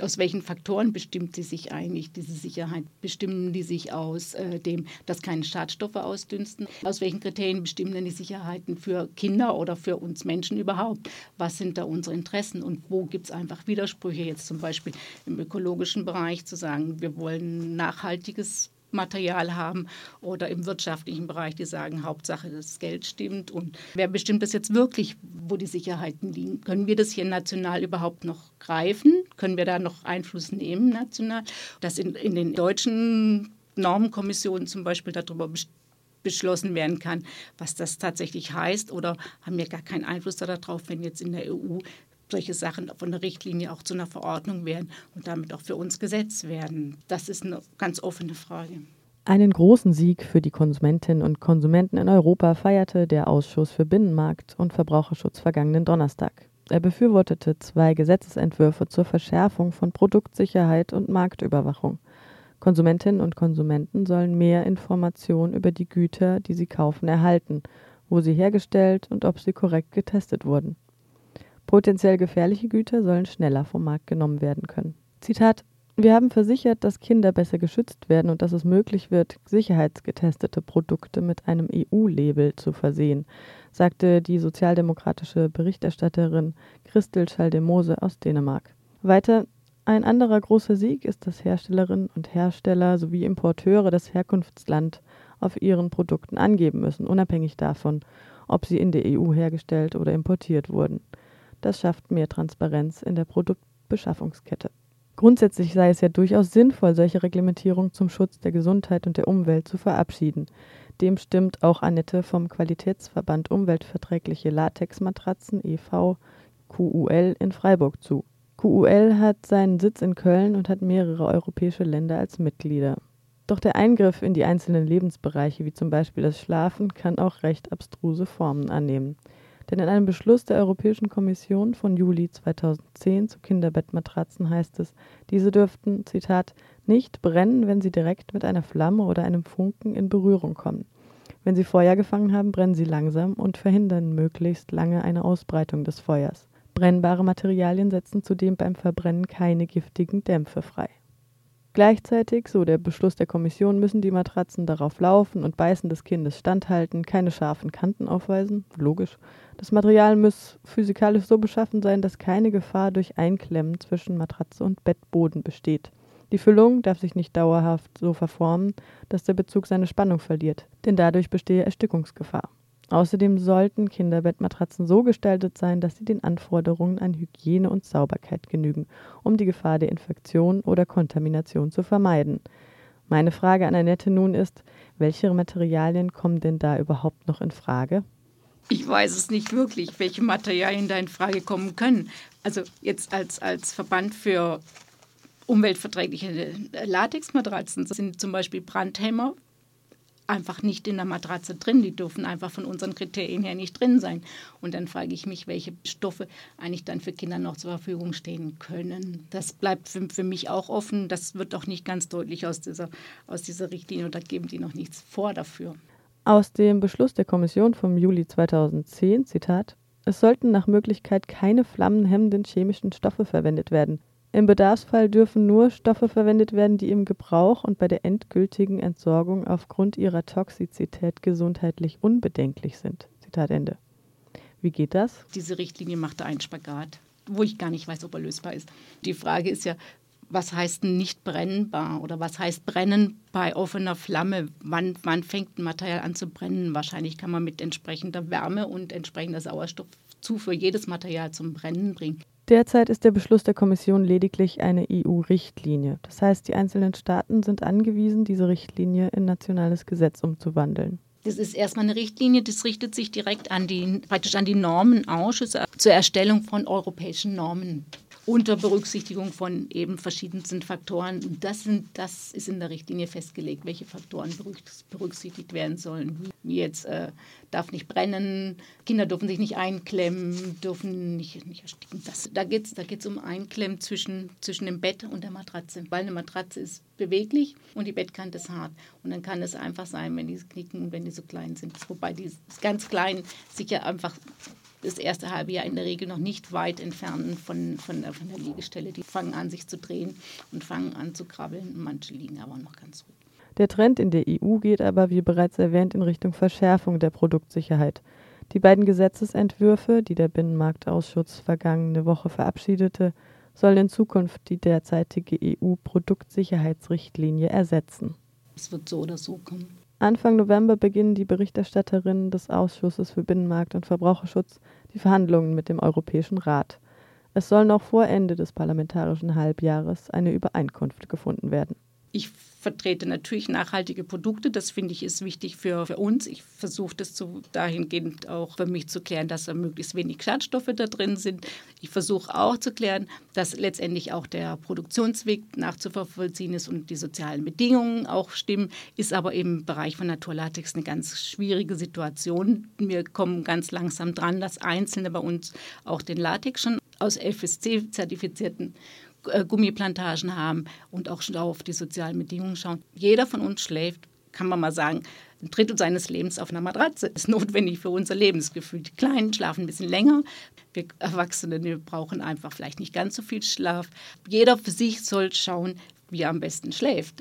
Aus welchen Faktoren bestimmt sie sich eigentlich, diese Sicherheit? Bestimmen die sich aus äh, dem, dass keine Schadstoffe ausdünsten? Aus welchen Kriterien bestimmen denn die Sicherheiten für Kinder oder für uns Menschen überhaupt? Was sind da unsere Interessen und wo gibt es einfach Widersprüche jetzt zum Beispiel im ökologischen Bereich zu sagen, wir wollen nachhaltiges Material haben oder im wirtschaftlichen Bereich, die sagen, Hauptsache das Geld stimmt. Und wer bestimmt das jetzt wirklich, wo die Sicherheiten liegen? Können wir das hier national überhaupt noch greifen? Können wir da noch Einfluss nehmen national? Dass in, in den deutschen Normenkommissionen zum Beispiel darüber beschlossen werden kann, was das tatsächlich heißt, oder haben wir gar keinen Einfluss darauf, wenn jetzt in der EU solche Sachen von der Richtlinie auch zu einer Verordnung werden und damit auch für uns Gesetz werden. Das ist eine ganz offene Frage. Einen großen Sieg für die Konsumentinnen und Konsumenten in Europa feierte der Ausschuss für Binnenmarkt und Verbraucherschutz vergangenen Donnerstag. Er befürwortete zwei Gesetzesentwürfe zur Verschärfung von Produktsicherheit und Marktüberwachung. Konsumentinnen und Konsumenten sollen mehr Informationen über die Güter, die sie kaufen, erhalten, wo sie hergestellt und ob sie korrekt getestet wurden. Potenziell gefährliche Güter sollen schneller vom Markt genommen werden können. Zitat wir haben versichert, dass Kinder besser geschützt werden und dass es möglich wird, sicherheitsgetestete Produkte mit einem EU-Label zu versehen, sagte die sozialdemokratische Berichterstatterin Christel Schaldemose aus Dänemark. Weiter, ein anderer großer Sieg ist, dass Herstellerinnen und Hersteller sowie Importeure das Herkunftsland auf ihren Produkten angeben müssen, unabhängig davon, ob sie in der EU hergestellt oder importiert wurden. Das schafft mehr Transparenz in der Produktbeschaffungskette. Grundsätzlich sei es ja durchaus sinnvoll, solche Reglementierungen zum Schutz der Gesundheit und der Umwelt zu verabschieden. Dem stimmt auch Annette vom Qualitätsverband Umweltverträgliche Latexmatratzen e.V. QUL in Freiburg zu. QUL hat seinen Sitz in Köln und hat mehrere europäische Länder als Mitglieder. Doch der Eingriff in die einzelnen Lebensbereiche, wie zum Beispiel das Schlafen, kann auch recht abstruse Formen annehmen. Denn in einem Beschluss der Europäischen Kommission von Juli 2010 zu Kinderbettmatratzen heißt es, diese dürften, Zitat, nicht brennen, wenn sie direkt mit einer Flamme oder einem Funken in Berührung kommen. Wenn sie Feuer gefangen haben, brennen sie langsam und verhindern möglichst lange eine Ausbreitung des Feuers. Brennbare Materialien setzen zudem beim Verbrennen keine giftigen Dämpfe frei. Gleichzeitig, so der Beschluss der Kommission, müssen die Matratzen darauf laufen und Beißen des Kindes standhalten, keine scharfen Kanten aufweisen, logisch. Das Material muss physikalisch so beschaffen sein, dass keine Gefahr durch Einklemmen zwischen Matratze und Bettboden besteht. Die Füllung darf sich nicht dauerhaft so verformen, dass der Bezug seine Spannung verliert, denn dadurch bestehe Erstickungsgefahr. Außerdem sollten Kinderbettmatratzen so gestaltet sein, dass sie den Anforderungen an Hygiene und Sauberkeit genügen, um die Gefahr der Infektion oder Kontamination zu vermeiden. Meine Frage an Annette nun ist, welche Materialien kommen denn da überhaupt noch in Frage? Ich weiß es nicht wirklich, welche Materialien da in Frage kommen können. Also jetzt als, als Verband für umweltverträgliche Latexmatratzen sind zum Beispiel Brandhämmer einfach nicht in der Matratze drin. Die dürfen einfach von unseren Kriterien her nicht drin sein. Und dann frage ich mich, welche Stoffe eigentlich dann für Kinder noch zur Verfügung stehen können. Das bleibt für, für mich auch offen. Das wird auch nicht ganz deutlich aus dieser, aus dieser Richtlinie da geben die noch nichts vor dafür. Aus dem Beschluss der Kommission vom Juli 2010, Zitat, es sollten nach Möglichkeit keine flammenhemmenden chemischen Stoffe verwendet werden. Im Bedarfsfall dürfen nur Stoffe verwendet werden, die im Gebrauch und bei der endgültigen Entsorgung aufgrund ihrer Toxizität gesundheitlich unbedenklich sind. Zitat Ende. Wie geht das? Diese Richtlinie macht da einen Spagat, wo ich gar nicht weiß, ob er lösbar ist. Die Frage ist ja, was heißt nicht brennbar oder was heißt brennen bei offener Flamme? Wann, wann fängt ein Material an zu brennen? Wahrscheinlich kann man mit entsprechender Wärme und entsprechender Sauerstoffzufuhr jedes Material zum Brennen bringen. Derzeit ist der Beschluss der Kommission lediglich eine EU-Richtlinie. Das heißt, die einzelnen Staaten sind angewiesen, diese Richtlinie in nationales Gesetz umzuwandeln. Das ist erstmal eine Richtlinie, das richtet sich direkt an die, praktisch an die Normenausschüsse zur Erstellung von europäischen Normen unter Berücksichtigung von eben verschiedensten Faktoren. Das, sind, das ist in der Richtlinie festgelegt, welche Faktoren berücksichtigt werden sollen. Wie jetzt äh, darf nicht brennen, Kinder dürfen sich nicht einklemmen, dürfen nicht, nicht ersticken. Das, da geht es da geht's um Einklemmen zwischen, zwischen dem Bett und der Matratze. Weil eine Matratze ist beweglich und die Bettkante ist hart. Und dann kann es einfach sein, wenn die knicken und wenn die so klein sind. Wobei die ganz klein sicher einfach das erste halbe Jahr in der Regel noch nicht weit entfernt von, von, von der Liegestelle. Die fangen an, sich zu drehen und fangen an zu krabbeln. Manche liegen aber noch ganz ruhig. Der Trend in der EU geht aber, wie bereits erwähnt, in Richtung Verschärfung der Produktsicherheit. Die beiden Gesetzesentwürfe, die der Binnenmarktausschuss vergangene Woche verabschiedete, sollen in Zukunft die derzeitige EU-Produktsicherheitsrichtlinie ersetzen. Es wird so oder so kommen. Anfang November beginnen die Berichterstatterinnen des Ausschusses für Binnenmarkt und Verbraucherschutz die Verhandlungen mit dem Europäischen Rat. Es soll noch vor Ende des parlamentarischen Halbjahres eine Übereinkunft gefunden werden. Ich vertrete natürlich nachhaltige Produkte. Das finde ich ist wichtig für, für uns. Ich versuche das zu, dahingehend auch für mich zu klären, dass da möglichst wenig Schadstoffe da drin sind. Ich versuche auch zu klären, dass letztendlich auch der Produktionsweg nachzuvollziehen ist und die sozialen Bedingungen auch stimmen. Ist aber im Bereich von Naturlatex eine ganz schwierige Situation. Wir kommen ganz langsam dran, dass Einzelne bei uns auch den Latex schon aus FSC-zertifizierten Gummiplantagen haben und auch auf die sozialen Bedingungen schauen. Jeder von uns schläft, kann man mal sagen, ein Drittel seines Lebens auf einer Matratze. Ist notwendig für unser Lebensgefühl. Die Kleinen schlafen ein bisschen länger. Wir Erwachsene wir brauchen einfach vielleicht nicht ganz so viel Schlaf. Jeder für sich soll schauen, wie er am besten schläft.